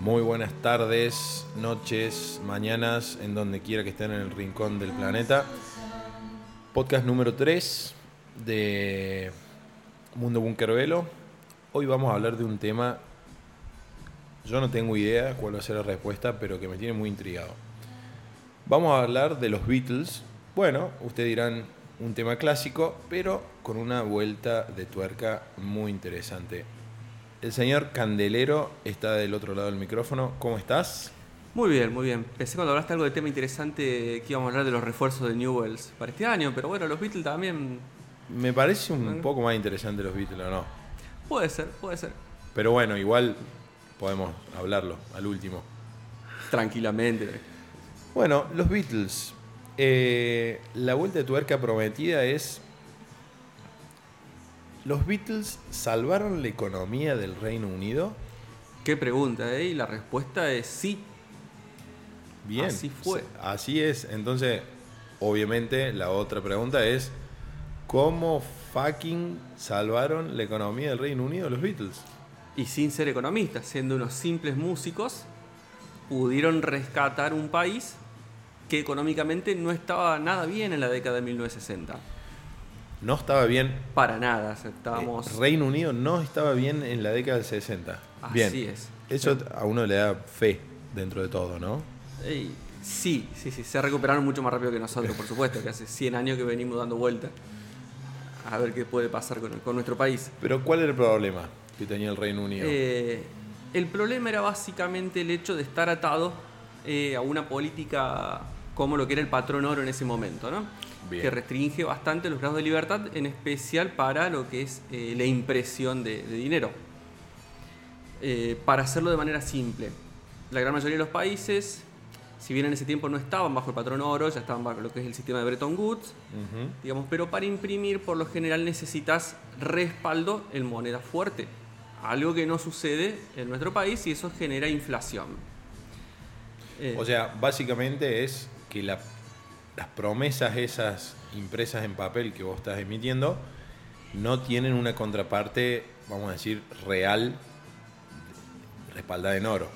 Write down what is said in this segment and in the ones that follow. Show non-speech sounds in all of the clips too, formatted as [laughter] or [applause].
Muy buenas tardes, noches, mañanas, en donde quiera que estén en el rincón del planeta. Podcast número 3 de Mundo Bunker Velo. Hoy vamos a hablar de un tema, yo no tengo idea cuál va a ser la respuesta, pero que me tiene muy intrigado. Vamos a hablar de los Beatles. Bueno, ustedes dirán un tema clásico, pero con una vuelta de tuerca muy interesante. El señor Candelero está del otro lado del micrófono. ¿Cómo estás? Muy bien, muy bien. Pensé cuando hablaste algo de tema interesante que íbamos a hablar de los refuerzos de Newells para este año, pero bueno, los Beatles también. Me parece un poco más interesante los Beatles, ¿o no? Puede ser, puede ser. Pero bueno, igual podemos hablarlo al último. Tranquilamente. Bueno, los Beatles. Eh, la vuelta de tuerca prometida es ¿Los Beatles salvaron la economía del Reino Unido? Qué pregunta, ¿eh? Y la respuesta es sí. Bien. Así fue. Así es. Entonces, obviamente, la otra pregunta es: ¿cómo fucking salvaron la economía del Reino Unido los Beatles? Y sin ser economistas, siendo unos simples músicos, pudieron rescatar un país que económicamente no estaba nada bien en la década de 1960. No estaba bien. Para nada, estábamos. Eh, Reino Unido no estaba bien en la década del 60. Bien. Así es. Eso a uno le da fe dentro de todo, ¿no? Ey, sí, sí, sí. Se recuperaron mucho más rápido que nosotros, por supuesto, que hace 100 años que venimos dando vueltas a ver qué puede pasar con, con nuestro país. Pero ¿cuál era el problema que tenía el Reino Unido? Eh, el problema era básicamente el hecho de estar atado eh, a una política como lo que era el patrón oro en ese momento, ¿no? Bien. que restringe bastante los grados de libertad, en especial para lo que es eh, la impresión de, de dinero. Eh, para hacerlo de manera simple, la gran mayoría de los países, si bien en ese tiempo no estaban bajo el patrón oro, ya estaban bajo lo que es el sistema de Bretton Woods, Ujú. digamos, pero para imprimir por lo general necesitas respaldo en moneda fuerte, algo que no sucede en nuestro país y eso genera inflación. Eh, O sea, básicamente es que la- las promesas esas impresas en papel que vos estás emitiendo no tienen una contraparte, vamos a decir, real respaldada en oro.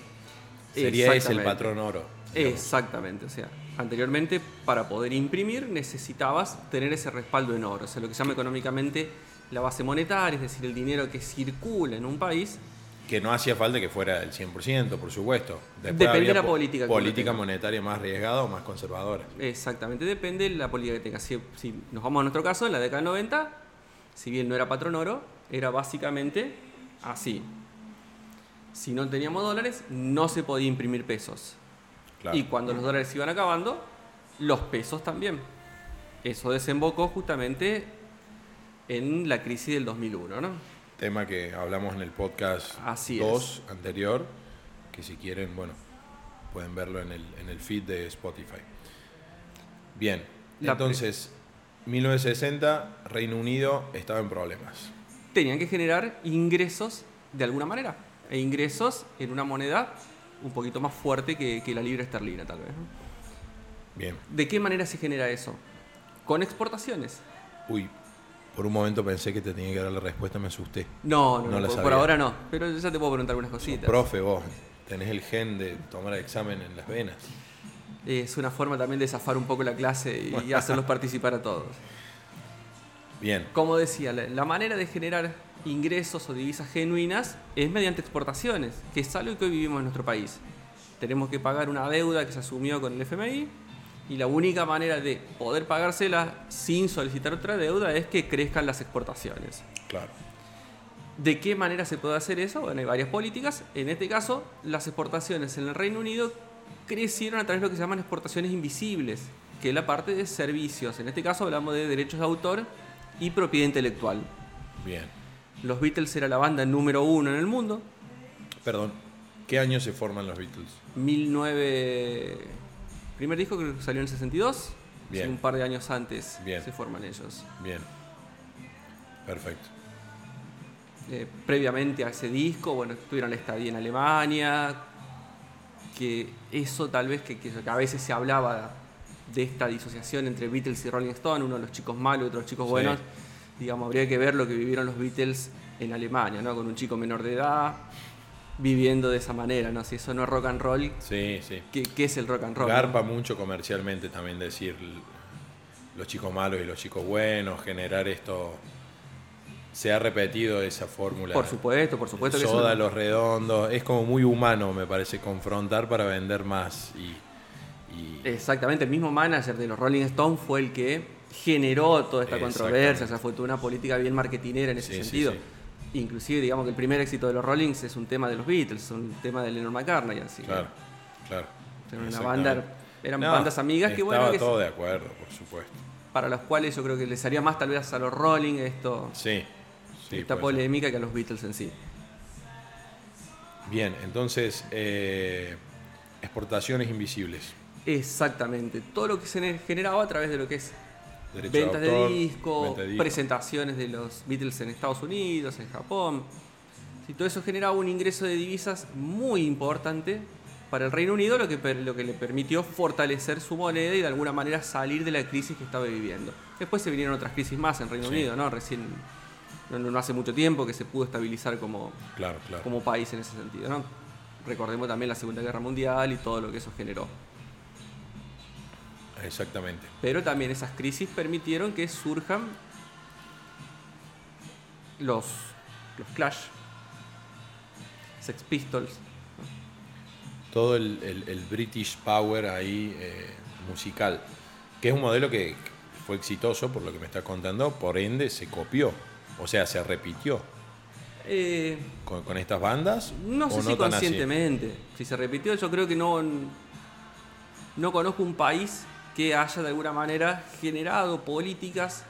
Sería ese el patrón oro. digamos. Exactamente, o sea, anteriormente para poder imprimir necesitabas tener ese respaldo en oro, o sea, lo que se llama económicamente la base monetaria, es decir, el dinero que circula en un país. Que no hacía falta que fuera el 100%, por supuesto. Depende de la po- política Política monetaria más arriesgada o más conservadora. Exactamente, depende de la política que tenga. Si, si nos vamos a nuestro caso, en la década del 90, si bien no era patrón oro, era básicamente así. Si no teníamos dólares, no se podía imprimir pesos. Claro. Y cuando los dólares se iban acabando, los pesos también. Eso desembocó justamente en la crisis del 2001, ¿no? Tema que hablamos en el podcast Así 2 anterior, que si quieren, bueno, pueden verlo en el, en el feed de Spotify. Bien, La entonces, 1960, Reino Unido estaba en problemas. Tenían que generar ingresos de alguna manera. E ingresos en una moneda un poquito más fuerte que, que la libra esterlina, tal vez. Bien, ¿De qué manera se genera eso? Con exportaciones. uy, por un momento pensé que te tenía que dar la respuesta, me asusté. No, no, No no, la por, sabía. por ahora no. Pero ya te puedo preguntar algunas cositas. Profe, vos tenés el gen de tomar el examen en las venas. Es una forma también de zafar un poco la clase y, [laughs] hacerlos participar a todos. Bien, Como decía, la, la manera de generar ingresos o divisas genuinas es mediante exportaciones, que es algo que hoy vivimos en nuestro país. Tenemos que pagar una deuda que se asumió con el FMI y la única manera de poder pagársela sin solicitar otra deuda es que crezcan las exportaciones. claro. ¿De qué manera se puede hacer eso? Bueno, hay varias políticas. En este caso, las exportaciones en el Reino Unido crecieron a través de lo que se llaman exportaciones invisibles, que es la parte de servicios. En este caso hablamos de derechos de autor y propiedad intelectual. Bien. Los Beatles era la banda número uno en el mundo. Perdón, ¿qué año se forman los Beatles? 1009... Primer disco que salió en el 62. Bien. Un par de años antes Bien. se forman ellos. Bien. Perfecto. Eh, previamente a ese disco, bueno, tuvieron la estadía en Alemania, que eso tal vez que, que a veces se hablaba de esta disociación entre Beatles y Rolling Stone, uno de los chicos malos y otros chicos Sí. buenos, digamos, habría que ver lo que vivieron los Beatles en Alemania, ¿no? Con un chico menor de edad, viviendo de esa manera, ¿no? Si eso no es rock and roll, Sí, sí. ¿qué, qué es el rock and roll? no? Garpa mucho comercialmente también decir los chicos malos y los chicos buenos, generar esto. Se ha repetido esa fórmula. Por supuesto, por supuesto que Soda, los redondos. Es como muy humano, me parece, confrontar para vender más. Y, y- Exactamente, el mismo manager de los Rolling Stones fue el que generó toda esta controversia, o sea, fue toda una política bien marketinera en ese Sí, sí, sentido. sí. Inclusive, digamos que el primer éxito de los Rollings es un tema de los Beatles, es un tema de Lennon McCartney, así. que claro, claro. Era una Exactamente. banda, eran No, bandas amigas que bueno, Estaba que todo de acuerdo, por supuesto. para las cuales yo creo que les haría más tal vez a los Rolling esto, Sí. sí, esta ser. polémica que a los Beatles en sí. Bien, entonces, eh, exportaciones invisibles. Exactamente, todo lo que se generaba a través de lo que es Derecho ventas de, autor, de disco, venta de disco. presentaciones de los Beatles en Estados Unidos, en Japón. Sí, todo eso generaba un ingreso de divisas muy importante para el Reino Unido, lo que, lo que le permitió fortalecer su moneda y de alguna manera salir de la crisis que estaba viviendo. Después se vinieron otras crisis más en Reino Sí. Unido, ¿no? Recién, no, no hace mucho tiempo que se pudo estabilizar como, Claro, claro. como país en ese sentido, ¿no? Recordemos también la Segunda Guerra Mundial y todo lo que eso generó. Exactamente. Pero también esas crisis permitieron que surjan los, los Clash, Sex Pistols. Todo el, el- el British Power ahí eh, musical, que es un modelo que fue exitoso por lo que me está contando, por ende se copió, o sea, se repitió Eh, con, con estas bandas. no sé si conscientemente. Si se repitió, yo creo que no, no conozco un país que haya de alguna manera generado políticas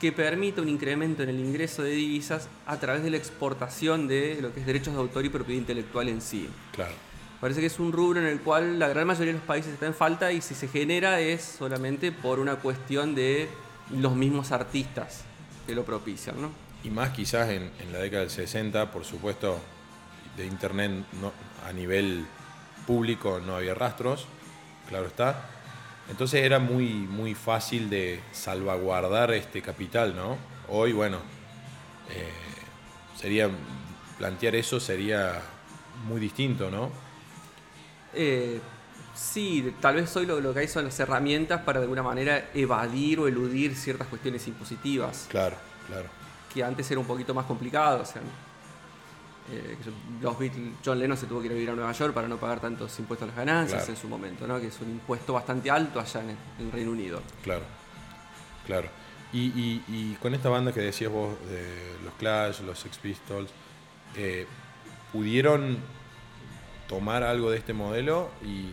que permita un incremento en el ingreso de divisas a través de la exportación de lo que es derechos de autor y propiedad intelectual en sí. Claro, Parece que es un rubro en el cual la gran mayoría de los países está en falta y si se genera es solamente por una cuestión de los mismos artistas que lo propician, ¿no? y más quizás en, en la década del 60, por supuesto, de internet no- a nivel público no había rastros, claro está. Entonces era muy, muy fácil de salvaguardar este capital, ¿no? Hoy, bueno, eh, sería plantear eso sería muy distinto, ¿no? Eh, sí, tal vez hoy lo, lo que hay son las herramientas para de alguna manera evadir o eludir ciertas cuestiones impositivas, Claro, claro. que antes era un poquito más complicado. O sea, eh, los Beatles- John Lennon se tuvo que ir a vivir a Nueva York para no pagar tantos impuestos a las ganancias Claro. en su momento, ¿no? que es un impuesto bastante alto allá en, en Reino Unido. Claro, claro. Y, y- y con esta banda que decías vos, de los Clash, los Sex Pistols, eh, ¿pudieron tomar algo de este modelo y,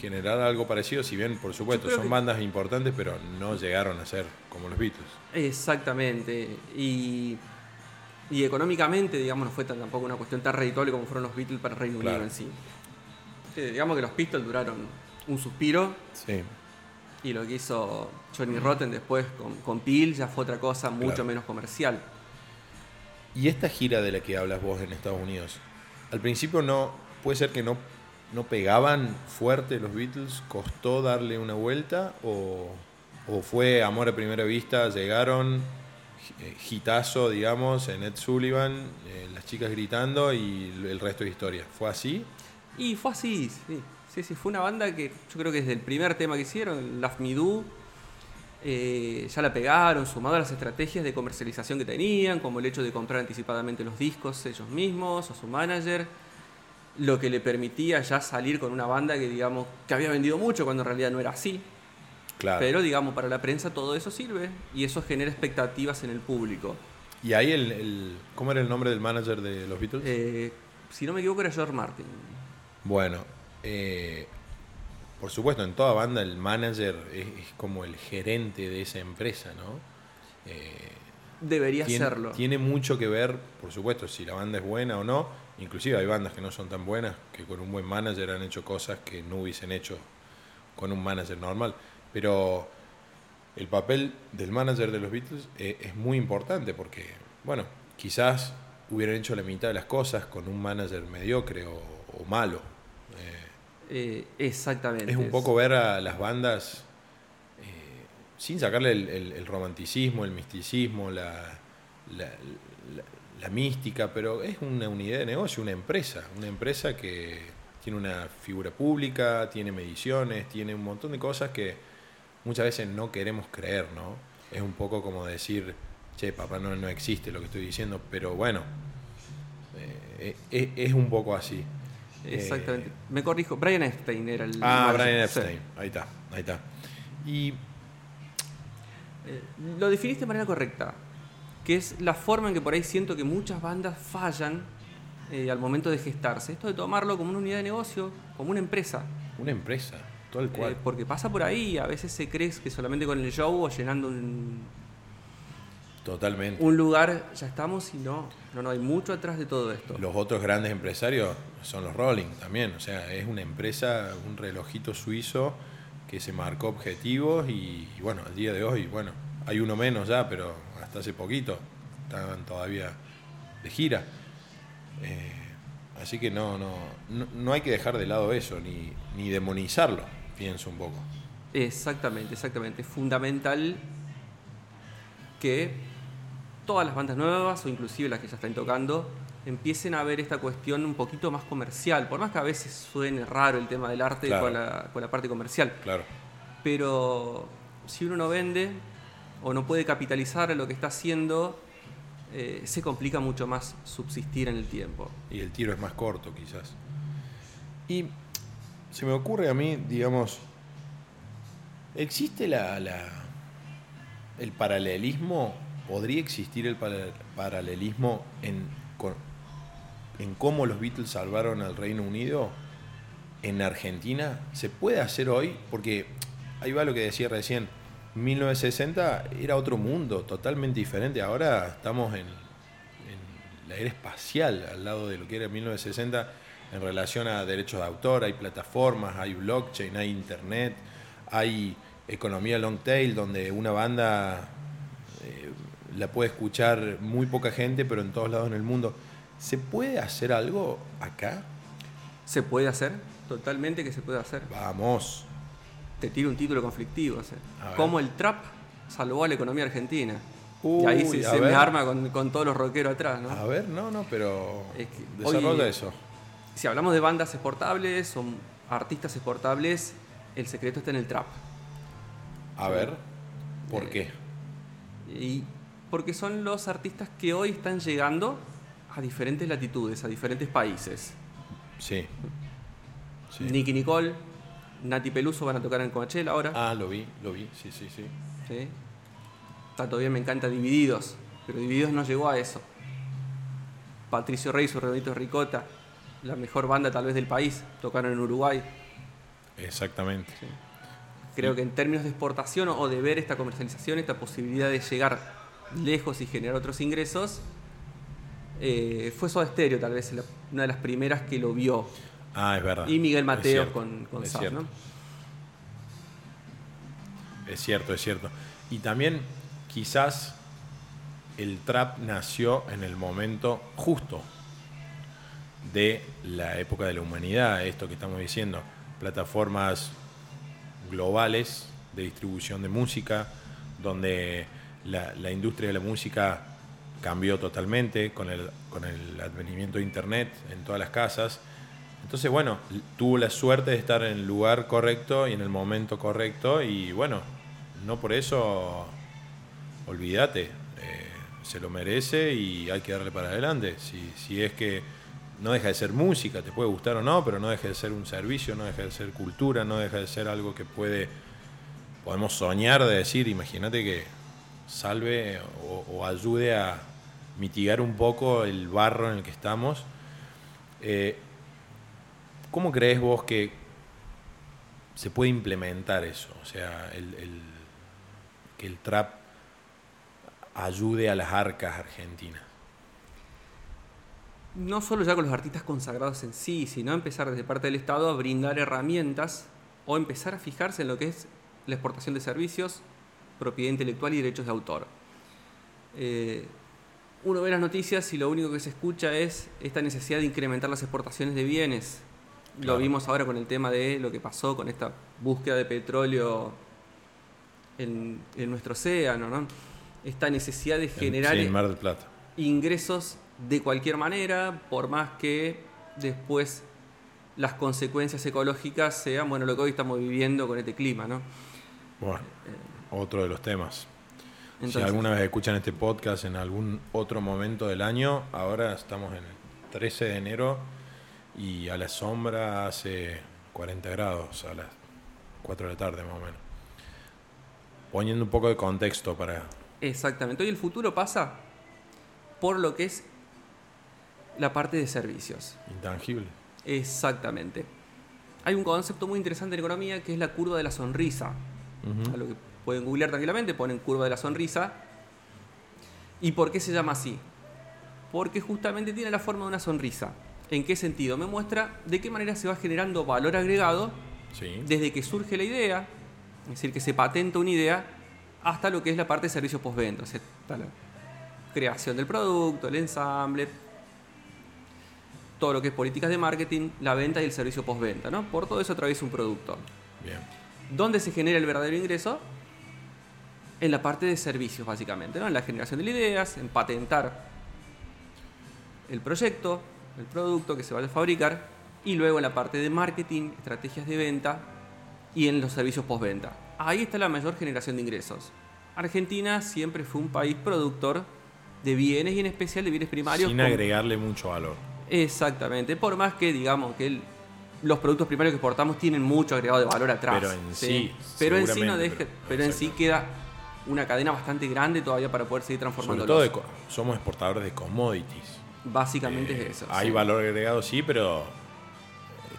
generar algo parecido? Si bien, por supuesto, son que- bandas importantes, pero no llegaron a ser como los Beatles. Exactamente. Y, y económicamente, digamos, no fue tan- tampoco una cuestión tan redituable como fueron los Beatles para el Reino Unido en sí. Digamos que los Pistols duraron un suspiro Sí, y lo que hizo Johnny Rotten después con, con Peel ya fue otra cosa mucho Claro. menos comercial. Y esta gira de la que hablas vos en Estados Unidos, al principio no, puede ser que no, no pegaban fuerte los Beatles, costó darle una vuelta o, o fue amor a primera vista, llegaron, hitazo, digamos, en Ed Sullivan, eh, las chicas gritando y el resto de historia. ¿Fue así? Y fue así, sí. Sí, sí, fue una banda que yo creo que desde el primer tema que hicieron, Love Me Do, eh, ya la pegaron, sumado a las estrategias de comercialización que tenían, como el hecho de comprar anticipadamente los discos ellos mismos o su manager, lo que le permitía ya salir con una banda que digamos que había vendido mucho cuando en realidad no era así. Claro. Pero digamos, para la prensa todo eso sirve y eso genera expectativas en el público. ¿Y ahí el, el- cómo era el nombre del manager de los Beatles? Eh, si no me equivoco era George Martin. Bueno, eh, por supuesto, en toda banda el manager es, es como el gerente de esa empresa, ¿no? Eh, Debería tiene, serlo. tiene mucho que ver, por supuesto, si la banda es buena o no. Inclusive hay bandas que no son tan buenas, que con un buen manager han hecho cosas que no hubiesen hecho con un manager normal. Pero el papel del manager de los Beatles eh, es muy importante porque, bueno, quizás hubieran hecho la mitad de las cosas con un manager mediocre o, o malo. Eh, Eh, exactamente. es un poco ver a las bandas eh, sin sacarle el, el- el romanticismo, el misticismo, la, la, la- la mística, pero es una unidad de negocio, una empresa, una empresa que tiene una figura pública, tiene mediciones, tiene un montón de cosas que muchas veces no queremos creer, ¿no? Es un poco como decir, che, papá, no, no existe lo que estoy diciendo, pero bueno, eh, es, es un poco así. Exactamente. Eh, Me corrijo, Brian Epstein era el. Ah, Brian Epstein, ahí está, ahí está. Y. Eh, lo definiste de manera correcta, que es la forma en que por ahí siento que muchas bandas fallan eh, al momento de gestarse. Esto de tomarlo como una unidad de negocio, como una empresa. Una empresa, cual. porque pasa por ahí, a veces se cree que solamente con el show o llenando un, Totalmente. Un lugar, ya estamos y no, no, no, hay mucho atrás de todo esto. Los otros grandes empresarios son los Rolling también, o sea, es una empresa, un relojito suizo que se marcó objetivos y, bueno, al día de hoy, bueno, hay uno menos ya, pero hasta hace poquito estaban todavía de gira. Eh, así que no, no, no, no, hay que dejar de lado eso, ni, ni demonizarlo, pienso un poco. Exactamente, exactamente. Es fundamental que todas las bandas nuevas o inclusive las que ya están tocando empiecen a ver esta cuestión un poquito más comercial, por más que a veces suene raro el tema del arte con, la, con, la, parte comercial. Claro. Pero si uno no vende o no puede capitalizar lo que está haciendo, eh, se complica mucho más subsistir en el tiempo. Y el tiro es más corto quizás. Y se me ocurre a mí, digamos, ¿existe la, la el paralelismo ¿podría existir el paralelismo en, en cómo los Beatles salvaron al Reino Unido en Argentina? ¿Se puede hacer hoy? Porque ahí va lo que decía recién. 1960 era otro mundo, totalmente diferente. Ahora estamos en, en la era espacial, al lado de lo que era 1960 en relación a derechos de autor. Hay plataformas, hay blockchain, hay internet, hay economía long tail, donde una banda eh, la puede escuchar muy poca gente, pero en todos lados en el mundo. ¿Se puede hacer algo acá? Se puede hacer, totalmente que se puede hacer. Vamos. Te tiro un título conflictivo. ¿Cómo el trap salvó a la economía argentina? y ahí se, me arma con, todos los rockeros atrás, ¿no? A ver, no, no, pero desarrolla eso. Si hablamos de bandas exportables o artistas exportables, el secreto está en el trap. A ver, ¿por eh, qué? Y porque son los artistas que hoy están llegando a diferentes latitudes, a diferentes países. Sí. Nicky Nicole, Nati Peluso van a tocar en Coachella ahora. Ah, lo vi, lo vi, sí, sí, sí. ¿Sí? Está todavía me encanta Divididos, pero Divididos no llegó a eso. Patricio Rey, su Redonito Ricota, la mejor banda tal vez del país, tocaron en Uruguay. Exactamente. Creo que en términos de exportación o de ver esta comercialización, esta posibilidad de llegar lejos y generar otros ingresos, eh, fue Soda Stereo tal vez una de las primeras que lo vio. Ah, es verdad. Y Miguel Mateo con, con es cierto. Es cierto, es cierto. Y también quizás el trap nació en el momento justo de la época de la humanidad, esto que estamos diciendo, plataformas globales de distribución de música, donde la, industria de la música cambió totalmente con el, con el advenimiento de Internet en todas las casas. Entonces, bueno, tuvo la suerte de estar en el lugar correcto y en el momento correcto y bueno, no por eso, olvídate, eh, se lo merece y hay que darle para adelante. Si, si es que no deja de ser música, te puede gustar o no, pero no deja de ser un servicio, no deja de ser cultura, no deja de ser algo que puede, podemos soñar de decir, imagínate que salve o, ayude a mitigar un poco el barro en el que estamos. Eh, ¿Cómo crees vos que se puede implementar eso? O sea, que el trap ayude a las arcas argentinas. No solo ya con los artistas consagrados en sí, sino empezar desde parte del Estado a brindar herramientas o empezar a fijarse en lo que es la exportación de servicios, propiedad intelectual y derechos de autor. Eh, uno ve las noticias y lo único que se escucha es esta necesidad de incrementar las exportaciones de bienes. Lo vimos ahora con el tema de lo que pasó con esta búsqueda de petróleo en, nuestro océano, ¿no? Esta necesidad de generar Mar del Plata. ingresos de cualquier manera, por más que después las consecuencias ecológicas sean, bueno, lo que hoy estamos viviendo con este clima, ¿no? Bueno, otro de los temas. si alguna vez escuchan este podcast en algún otro momento del año, ahora estamos en el 13 de enero y a la sombra hace 40 grados a las 4 de la tarde más o menos. Poniendo un poco de contexto para... Exactamente. Hoy el futuro pasa por lo que es la parte de servicios. Intangible. Exactamente. Hay un concepto muy interesante en economía que es la curva de la sonrisa. A lo que pueden googlear tranquilamente, ponen curva de la sonrisa. ¿Y por qué se llama así? Porque justamente tiene la forma de una sonrisa. ¿En qué sentido? Me muestra de qué manera se va generando valor agregado Sí. desde que surge la idea, es decir, que se patenta una idea, hasta lo que es la parte de servicio postventa. O sea, está la creación del producto, el ensamble, todo lo que es políticas de marketing, la venta y el servicio postventa. ¿no? Por todo eso atraviesa un producto. Bien. ¿Dónde se genera el verdadero ingreso? En la parte de servicios, básicamente, ¿no? En la generación de ideas, en patentar el proyecto, el producto que se vaya a fabricar, y luego en la parte de marketing, estrategias de venta y en los servicios postventa. Ahí está la mayor generación de ingresos. Argentina siempre fue un país productor de bienes y en especial de bienes primarios. Sin agregarle mucho valor. Exactamente, por más que digamos que el- los productos primarios que exportamos tienen mucho agregado de valor atrás. Pero en sí, pero en sí no deja, pero- pero, en sí queda una cadena bastante grande todavía para poder seguir Sobre transformando. todo de co- somos exportadores de commodities. Básicamente Eh, es eso. Hay sí. valor agregado, sí, pero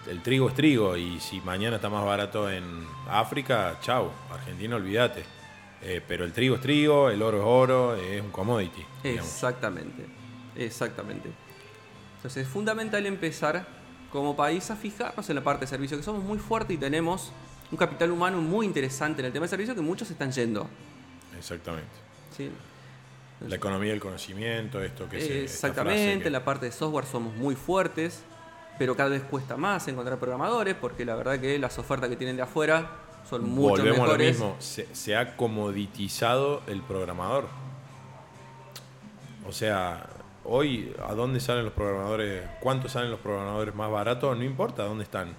el trigo es trigo y si mañana está más barato en África, chau, Argentina, olvídate. Eh, pero el trigo es trigo, el oro es oro, es un commodity. digamos. Exactamente, exactamente. Entonces es fundamental empezar como país a fijarnos en la parte de servicio, que somos muy fuertes y tenemos un capital humano muy interesante en el tema de servicio que muchos están yendo. Exactamente. ¿sí? La economía del conocimiento, esto que se. esta Exactamente, que- en la parte de software somos muy fuertes, pero cada vez cuesta más encontrar programadores porque la verdad que las ofertas que tienen de afuera son mucho Volvemos a lo mejores. mismo, se, se ha comoditizado el programador. O sea, hoy, ¿a dónde salen los programadores? ¿Cuántos salen los programadores más baratos? No importa dónde están.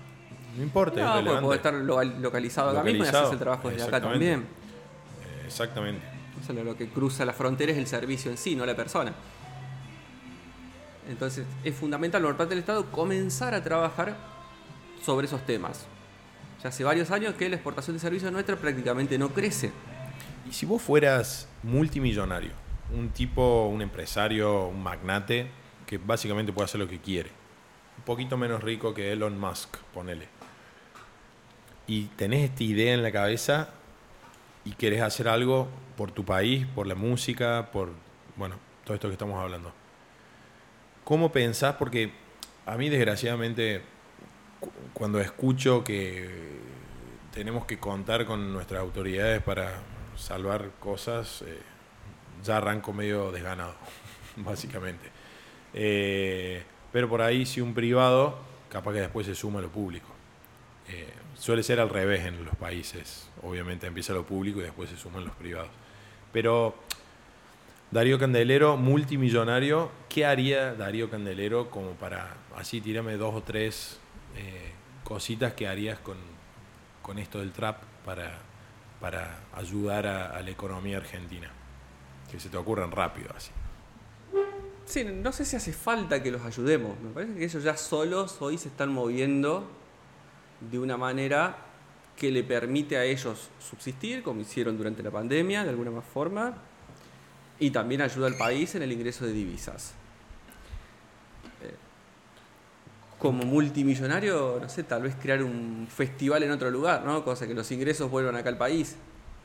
No importa, No, puede estar local- localizado acá mismo y haces el trabajo desde acá también. Eh, Exactamente. Lo que cruza la frontera es el servicio en sí, no la persona. Entonces, es fundamental por parte del Estado comenzar a trabajar sobre esos temas. Ya hace varios años que la exportación de servicios nuestra prácticamente no crece. Y si vos fueras multimillonario, un tipo, un empresario, un magnate, que básicamente puede hacer lo que quiere, un poquito menos rico que Elon Musk, ponele, y tenés esta idea en la cabeza y querés hacer algo por tu país, por la música, por, bueno, todo esto que estamos hablando. ¿Cómo pensás? Porque a mí desgraciadamente cu- cuando escucho que tenemos que contar con nuestras autoridades para salvar cosas, eh, ya arranco medio desganado, [laughs] básicamente. Eh, pero por ahí si un privado, capaz que después se suma a lo público. Eh, suele ser al revés en los países. Obviamente empieza lo público y después se suman los privados. Pero Darío Candelero, multimillonario, ¿qué haría Darío Candelero como para, así tírame dos o tres eh, cositas que harías con, con esto del trap para, para ayudar a, a la economía argentina? Que se te ocurran rápido así. Sí, no sé si hace falta que los ayudemos. Me parece que ellos ya solos hoy se están moviendo de una manera que le permite a ellos subsistir, como hicieron durante la pandemia, de alguna más forma, y también ayuda al país en el ingreso de divisas. Eh, Como multimillonario, no sé, tal vez crear un festival en otro lugar, ¿no? Cosa que los ingresos vuelvan acá al país,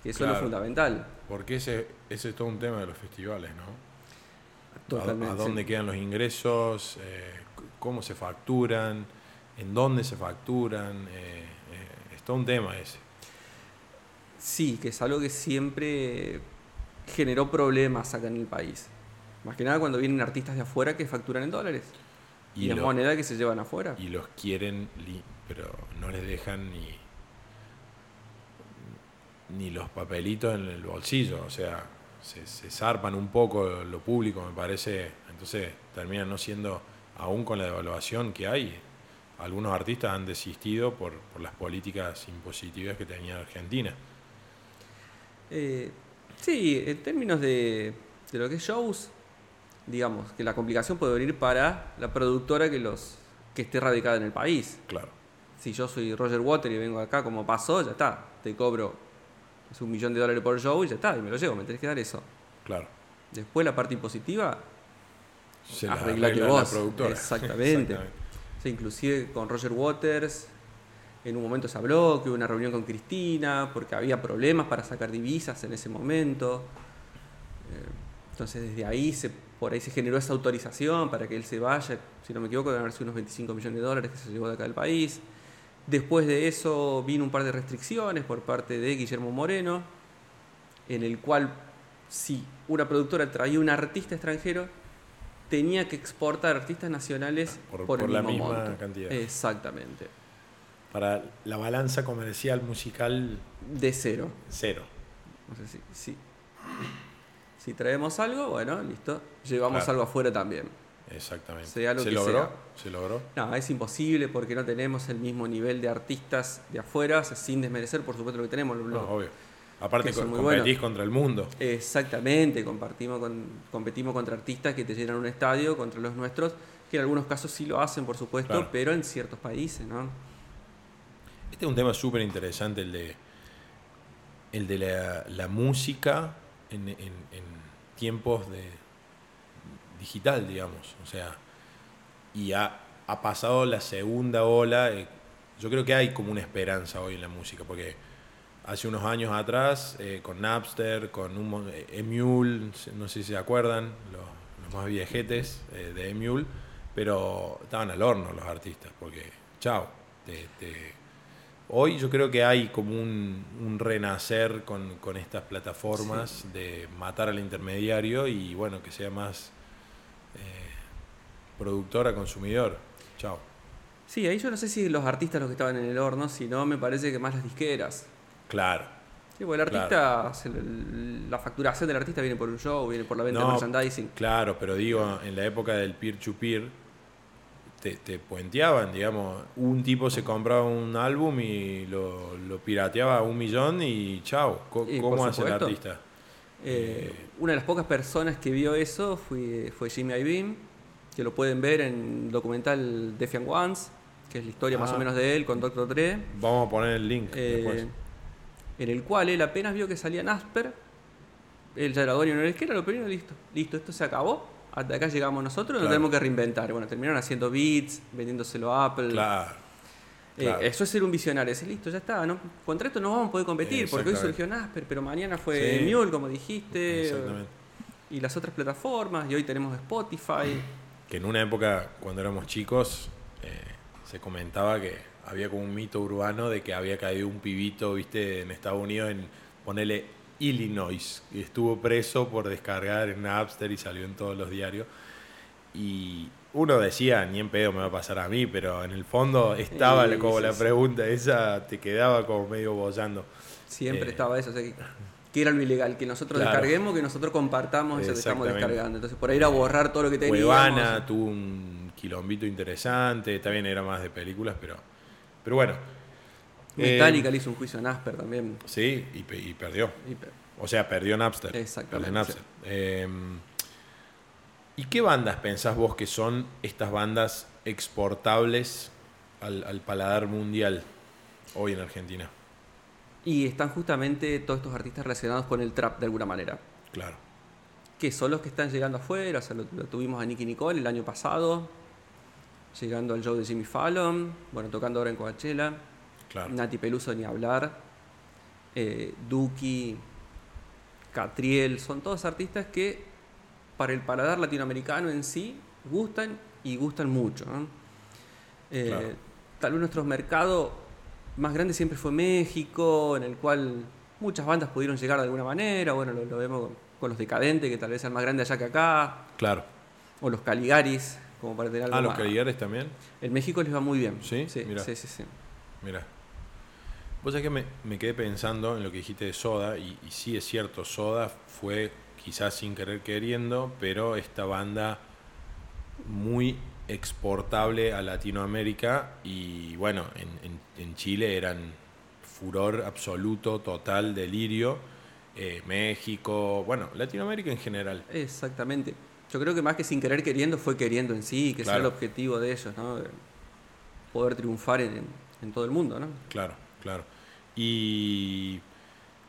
que eso es lo fundamental. Porque ese, ese es todo un tema de los festivales, ¿no? ¿A- Totalmente, ¿A, dónde sí. quedan los ingresos? eh, ¿Cómo se facturan? ¿En dónde se facturan? eh, eh, es todo un tema ese. Sí, que es algo que siempre generó problemas acá en el país. Más que nada cuando vienen artistas de afuera que facturan en dólares. Y, Y es moneda que se llevan afuera. y los quieren, pero no les dejan ni, ni los papelitos en el bolsillo. O sea, se, se zarpan un poco lo público, me parece, en Entonces termina no siendo, aún con la devaluación que hay, algunos artistas han desistido por, por las políticas impositivas que tenía Argentina. Eh, sí, en términos de, de lo que es shows, digamos que la complicación puede venir para la productora que los que esté radicada en el país. Claro. Si yo soy Roger Water y vengo acá como pasó, ya está, te cobro es un millón de dólares por show y ya está, y me lo llevo, me tenés que dar eso. Claro. Después la parte impositiva, Se la arregla que vos. la productora. Exactamente. Exactamente. O sea, inclusive con Roger Waters, en un momento se habló que hubo una reunión con Cristina, porque había problemas para sacar divisas en ese momento. Eh, Entonces desde ahí se, por ahí se generó esa autorización para que él se vaya, si no me equivoco, deben haber sido unos 25 millones de dólares que se llevó de acá del país. Después de eso vino un par de restricciones por parte de Guillermo Moreno, en el cual si una productora traía un artista extranjero, tenía que exportar artistas nacionales Por- por, por el la mismo misma monto. cantidad. Exactamente. Para la balanza comercial musical, De cero. cero. No sé si, si, si traemos algo, bueno, listo. Llevamos Claro. algo afuera también. Exactamente. Sea lo ¿Se que logró? sea. ¿Se logró? No, es imposible porque no tenemos el mismo nivel de artistas de afuera, sin desmerecer, por supuesto, lo que tenemos. lo- No, obvio. Aparte, que son co- muy competís buenos. contra el mundo. Exactamente, compartimos con, competimos contra artistas que te llenan un estadio, contra los nuestros, que en algunos casos sí lo hacen, por supuesto, Claro. pero en ciertos países, ¿no? Este es un tema súper interesante, el de, el de la, la música en, en- en tiempos de digital, digamos. O sea, y ha, ha pasado la segunda ola. eh, yo creo que hay como una esperanza hoy en la música, porque hace unos años atrás, eh, con Napster, con un, eh, Emule, no sé si se acuerdan, los, los más viejetes eh, de Emule, pero estaban al horno los artistas, porque, chao, te- te- Hoy yo creo que hay como un, un renacer con, con estas plataformas de matar al intermediario y bueno, que sea más productor a consumidor. Chao. Sí, ahí yo no sé si los artistas los que estaban en el horno, sino me parece que más las disqueras. Claro. Sí, porque el artista, la facturación del artista viene por un show, viene por la venta No, de merchandising. Claro, pero digo, en la época del peer-to-peer, te, te puenteaban, digamos. Un tipo se compraba un álbum y lo, lo pirateaba a un millón y chao. Y, ¿Cómo por hace el artista? Eh, una de las pocas personas que vio eso fue, fue Jimmy Iovine, que lo pueden ver en el documental Defiant Ones, que es la historia más Ah. o menos de él con Dr. Dre. Vamos a poner el link Eh, después. en el cual él apenas vio que salía Nasper, él ya era dueño de una disquera, lo primero, listo, listo, esto se acabó, hasta acá llegamos nosotros, nos Claro. tenemos que reinventar. Bueno, terminaron haciendo beats, vendiéndoselo a Apple. Claro. Eh, eso es ser un visionario, es listo, ya está, ¿no? contra esto no vamos a poder competir, porque hoy surgió Nasper, pero mañana fue Sí. Mule, como dijiste, Exactamente. y las otras plataformas, y hoy tenemos Spotify. Que en una época, cuando éramos chicos, eh, se comentaba que había como un mito urbano de que había caído un pibito, viste, en Estados Unidos, en ponerle Illinois, y estuvo preso por descargar en Napster y salió en todos los diarios. Y uno decía, ni en pedo me va a pasar a mí, pero en el fondo estaba Sí, como sí, la sí. pregunta esa, te quedaba como medio bollando. Siempre Eh. estaba eso, o sea, que, que era lo ilegal, que nosotros Claro. descarguemos, que nosotros compartamos eso que estamos descargando. Entonces, por ahí era borrar todo lo que teníamos. Cuevana tuvo un quilombito interesante, bien, era más de películas, pero, pero bueno. Metallica Eh, le hizo un juicio a Nasper también. Sí, y, pe- y perdió. Y O sea, perdió Napster. Exactamente, Perdió Napster. Eh, ¿Y qué bandas pensás vos que son estas bandas exportables al, al paladar mundial hoy en Argentina? Y están justamente todos estos artistas relacionados con el trap de alguna manera. Claro. Que son los que están llegando afuera. O sea, lo, lo tuvimos a Nicky Nicole el año pasado. Llegando al show de Jimmy Fallon. Bueno, tocando ahora en Coachella. Claro. Nati Peluso ni hablar. Eh, Duki. Catriel. Son todos artistas que para el paladar latinoamericano en sí gustan y gustan mucho. ¿no? Eh, Claro. Tal vez nuestro mercado más grande siempre fue México, en el cual muchas bandas pudieron llegar de alguna manera. Bueno, lo, lo vemos con, con los Decadentes, que tal vez sean más grandes allá que acá. Claro. O los Caligaris, como para tener algo Ah, los más. Caligares también. En México les va muy bien. ¿Sí? Sí, Mirá. sí, sí, sí. Mira. Vos sabés que me, me quedé pensando en lo que dijiste de Soda, y, y sí es cierto, Soda fue quizás sin querer queriendo, pero esta banda muy exportable a Latinoamérica y bueno, en, en- en Chile eran furor absoluto, total, delirio. Eh, México, bueno, Latinoamérica en general. Exactamente. Yo creo que más que sin querer queriendo fue queriendo en sí, que sea el Claro. objetivo de ellos, ¿no? De Poder triunfar en, en todo el mundo, ¿no? Claro, claro. Y.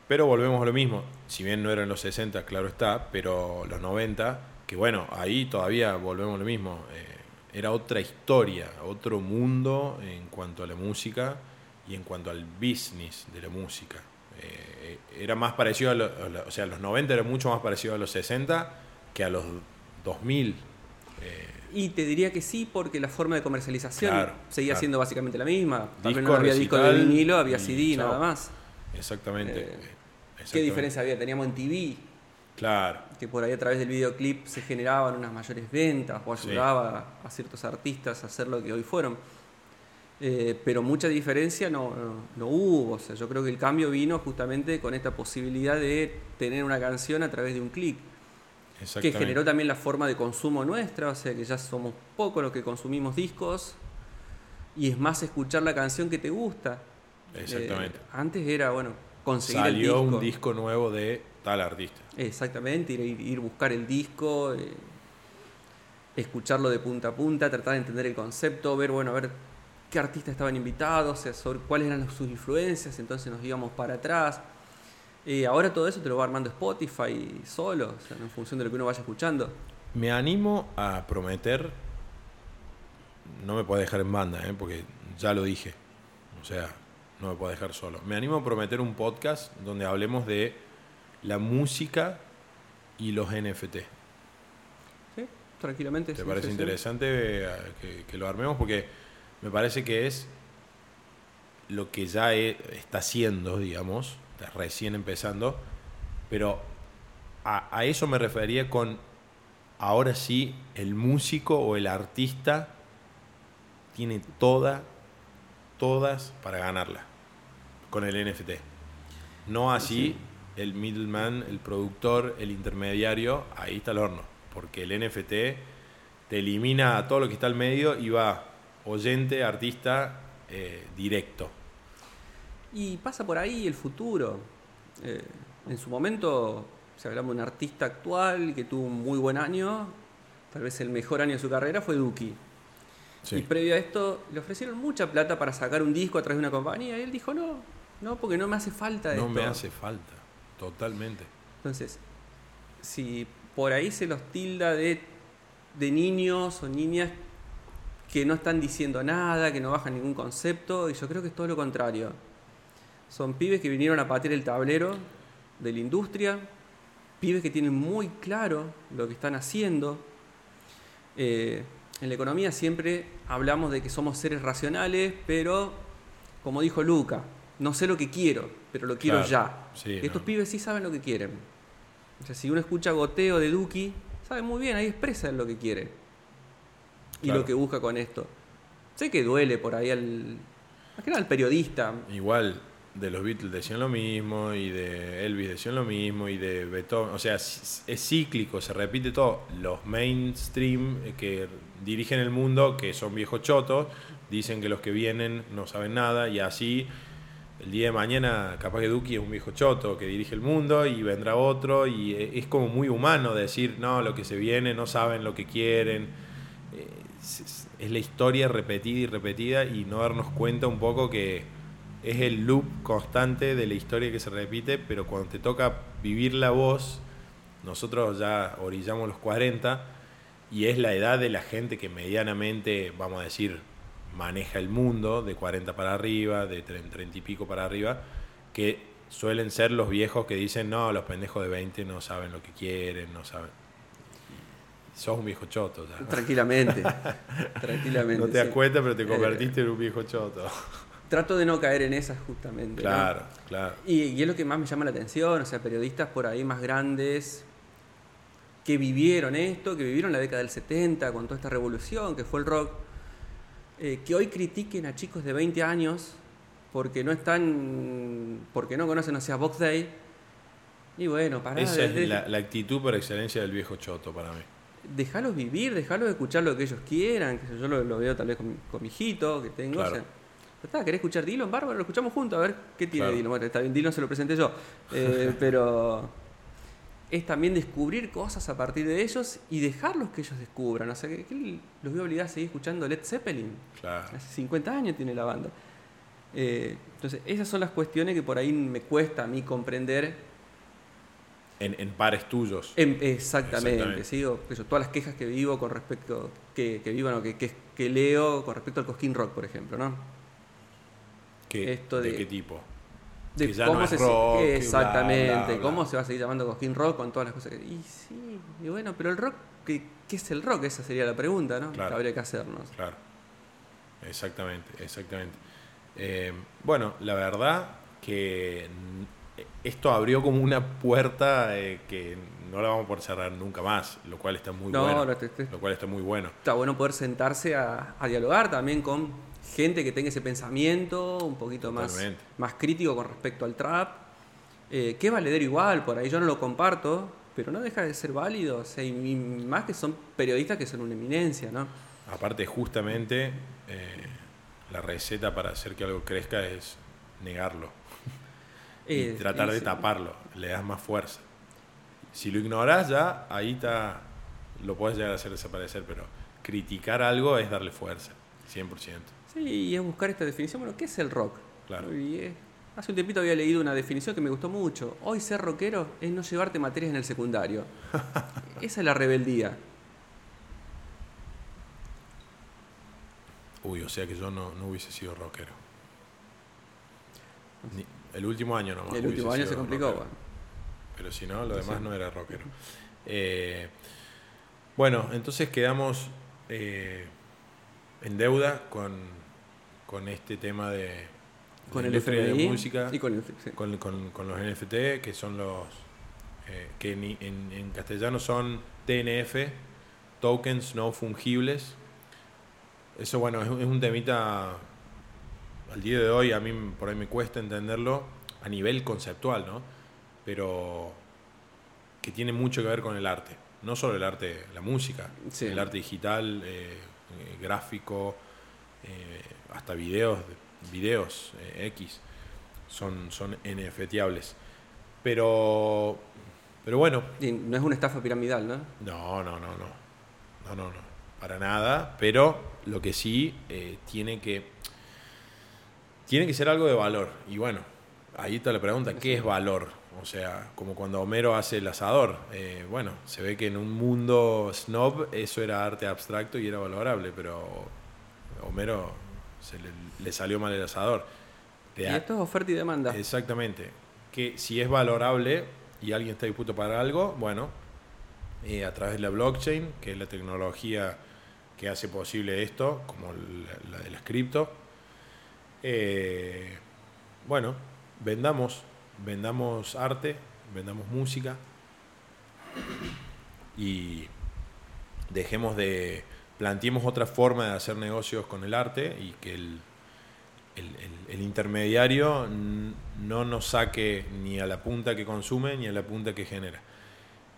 Pero volvemos a lo mismo. Si bien no eran los 60, claro está, pero los 90, que bueno, ahí todavía volvemos a lo mismo. eh, era otra historia, otro mundo en cuanto a la música y en cuanto al business de la música. Eh, era más parecido a, lo- a lo- O sea, los 90 era mucho más parecido a los 60 que a los 2000. eh, Y te diría que sí, porque la forma de comercialización Claro, seguía claro. siendo básicamente la misma. Tal vez no había disco de vinilo, había y CD chao. nada más. exactamente. Eh, ¿Qué exactamente. diferencia había? Teníamos en TV, Claro. que por ahí a través del videoclip se generaban unas mayores ventas o Sí. ayudaba a ciertos artistas a hacer lo que hoy fueron. Eh, pero mucha diferencia no, no, no hubo. O sea, yo creo que el cambio vino justamente con esta posibilidad de tener una canción a través de un clic, que Exactamente. generó también la forma de consumo nuestra, o sea que ya somos pocos los que consumimos discos y es más escuchar la canción que te gusta. Exactamente. Eh, antes era, bueno, conseguir el Salió disco. un disco nuevo de tal artista. Exactamente, ir, ir, buscar el disco, eh, escucharlo de punta a punta, tratar de entender el concepto, ver, bueno, a ver qué artistas estaban invitados, o sea, sobre cuáles eran sus influencias, entonces nos íbamos para atrás. Eh, ahora todo eso te lo va armando Spotify solo, o sea, en función de lo que uno vaya escuchando. Me animo a prometer, no me puedo dejar en banda, ¿eh? porque ya lo dije, o sea, no me puedo dejar solo. Me animo a prometer un podcast donde hablemos de la música y los NFT. ¿Sí? Tranquilamente. ¿Te sí, parece sí, interesante eh, que, que lo armemos? Porque me parece que es lo que ya e- está haciendo, digamos, está recién empezando, pero a, a eso me refería con, ahora sí, el músico o el artista tiene toda, todas para ganarla con el NFT. No así el middleman, el productor, el intermediario, ahí está el horno. Porque el NFT te elimina a todo lo que está al medio y va oyente, artista, eh, directo. Y pasa por ahí el futuro. Eh, en su momento, si hablamos de un artista actual que tuvo un muy buen año, tal vez el mejor año de su carrera fue Duki. Sí. Y previo a esto le ofrecieron mucha plata para sacar un disco a través de una compañía y él dijo, no, no, porque no me hace falta No esto". me hace falta, totalmente. Entonces, si por ahí se los tilda de, de niños o niñas que no están diciendo nada, que no bajan ningún concepto, y yo creo que es todo lo contrario. Son pibes que vinieron a patear el tablero de la industria, pibes que tienen muy claro lo que están haciendo. Eh, en la economía siempre hablamos de que somos seres racionales, pero como dijo Luca, no sé lo que quiero, pero lo quiero Claro, ya. sí, Estos no. pibes sí saben lo que quieren. O sea, si uno escucha goteo de Duki, sabe muy bien, ahí expresa lo que quiere. Y lo que busca con esto. Sé que duele por ahí al, más que nada al periodista. Igual de los Beatles decían lo mismo y de Elvis decían lo mismo y de Beethoven, o sea, es, cíclico, se repite todo. Los mainstream que dirigen el mundo, que son viejos chotos, dicen que los que vienen no saben nada y así el día de mañana capaz que Duki es un viejo choto que dirige el mundo y vendrá otro y es como muy humano decir, no, lo que se viene no saben lo que quieren. Es la historia repetida y repetida y no darnos cuenta un poco que es el loop constante de la historia que se repite, pero cuando te toca vivir la voz, nosotros ya orillamos los 40 y es la edad de la gente que medianamente, vamos a decir, maneja el mundo, de 40 para arriba, de 30 y pico para arriba, que suelen ser los viejos que dicen, no, los pendejos de 20 no saben lo que quieren, no saben. Sos un viejo choto ya. Tranquilamente. [laughs] tranquilamente. No te das sí. cuenta, pero te Eh, convertiste en un viejo choto. Trato de no caer en esas justamente. ¿no? Claro, claro. Y, y es lo que más me llama la atención, o sea, periodistas por ahí más grandes que vivieron esto, que vivieron la década del 70 con toda esta revolución que fue el rock, eh, que hoy critiquen a chicos de 20 años porque no están, porque no conocen, o sea, Box Day. Y bueno, pará, Esa es la, la actitud por excelencia del viejo choto para mí. dejalos vivir, dejalos escuchar lo que ellos quieran, que yo lo, lo veo tal vez con, mi- con mi hijito que tengo. Claro. o sea, está, ¿querés escuchar Dylan? Bárbaro, lo escuchamos juntos, a ver qué tiene Claro. Dylan. Bueno, está bien, Dylan se lo presenté yo. Eh, [laughs] pero es también descubrir cosas a partir de ellos y dejarlos que ellos descubran. O sea, que, que los voy a obligar a seguir escuchando Led Zeppelin. Claro. Hace 50 años tiene la banda. Eh, entonces, esas son las cuestiones que por ahí me cuesta a mí comprender En, en pares tuyos. Exactamente, Exactamente. ¿sí? O, yo, todas las quejas que vivo con respecto, que, que vivan o que, que, que leo con respecto al Cosquín Rock, por ejemplo, ¿no? ¿Qué- esto ¿De de- qué tipo? De Que ya no es se rock, que exactamente, bla, bla, bla. cómo se va a seguir llamando Cosquín Rock con todas las cosas que. Y sí, y bueno, pero el rock, ¿qué, qué es el rock? Esa sería la pregunta, ¿no? Claro. Que habría que hacernos. Claro. Exactamente, exactamente. Eh, bueno, la verdad que esto abrió como una puerta eh, que no la vamos a poder cerrar nunca más, lo cual está muy No, bueno. no, te- te- Lo cual está muy bueno. Está bueno poder sentarse a, a dialogar también con gente que tenga ese pensamiento un poquito más, más crítico con respecto al trap. Eh, que es valedero igual, por ahí yo no lo comparto, pero no deja de ser válido. O sea, y, más que son periodistas que son una eminencia, ¿no? Aparte, justamente, eh, la receta para hacer que algo crezca es negarlo y Eh, tratar y de sí. taparlo, le das más fuerza. Si lo ignoras ya, ahí está, lo puedes llegar a hacer desaparecer, pero criticar algo es darle fuerza, 100%. Sí, y es buscar esta definición. Bueno, ¿qué es el rock? Claro. Y, eh, hace un tiempito había leído una definición que me gustó mucho. Hoy ser rockero es no llevarte materias en el secundario. [laughs] Esa es la rebeldía. Uy, o sea que yo no, no hubiese sido rockero. Ni- el último año nomás. el último año se complicó. bueno. Pero si no, lo demás Sí. no era rockero. Eh, bueno, entonces quedamos eh, en deuda con, con este tema de, Con el industria de música, y con el sí. con, con- con los NFT, que son los eh, que en, en- en castellano son TNF, tokens no fungibles. Eso, bueno, es, un- es un temita al día de hoy, a mí por ahí me cuesta entenderlo a nivel conceptual, ¿no? Pero que tiene mucho que ver con el arte. No solo el arte, la música, Sí. el arte digital, eh, eh, gráfico, eh, hasta videos, videos eh, X son, son NFTables. Pero, pero bueno, Y no es una estafa piramidal, ¿no? no, no, no, no. No, no, no. Para nada. Pero lo que sí eh, tiene que. Tiene que ser algo de valor. Y bueno, ahí está la pregunta: ¿qué es valor? O sea, como cuando Homero hace el asador. eh, bueno, se ve que en un mundo snob eso era arte abstracto y era valorable, pero Homero se le, le salió mal el asador. Y De esto es oferta y demanda. Exactamente. Que si es valorable y alguien está dispuesto para algo, bueno, eh, a través de la blockchain, que es la tecnología que hace posible esto, como la, la de las cripto, eh, bueno, vendamos, vendamos arte, vendamos música y dejemos de, planteemos otra forma de hacer negocios con el arte y que el, intermediario no nos saque ni a la punta que consume ni a la punta que genera.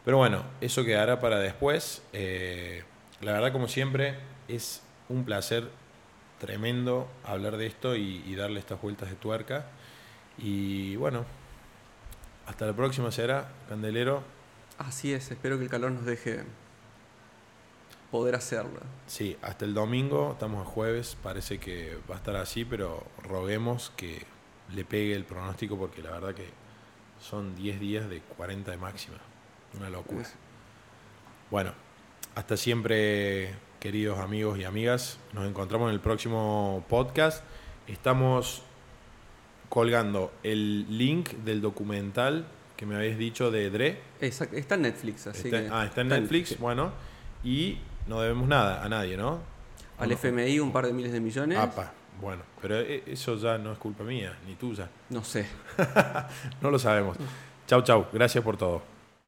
Pero bueno, eso quedará para después. Eh, la verdad, como siempre, es un placer tremendo hablar de esto y, y darle estas vueltas de tuerca. Y bueno, hasta la próxima será, Candelero. Así es, espero que el calor nos deje poder hacerlo. Sí, hasta el domingo, estamos a jueves, parece que va a estar así, pero roguemos que le pegue el pronóstico porque la verdad que son 10 días de 40 de máxima. Una locura. Bueno, hasta siempre, queridos amigos y amigas. Nos encontramos en el próximo podcast. Estamos colgando el link del documental que me habéis dicho de Dre. Exacto, está en Netflix, así Está- que. ah, está en Netflix. Bueno, y no debemos nada a nadie, ¿no? Al No. FMI un par de miles de millones. Apa, bueno, pero e- eso ya no es culpa mía, ni tuya. No sé. [laughs] No lo sabemos. Chau, chau. Gracias por todo.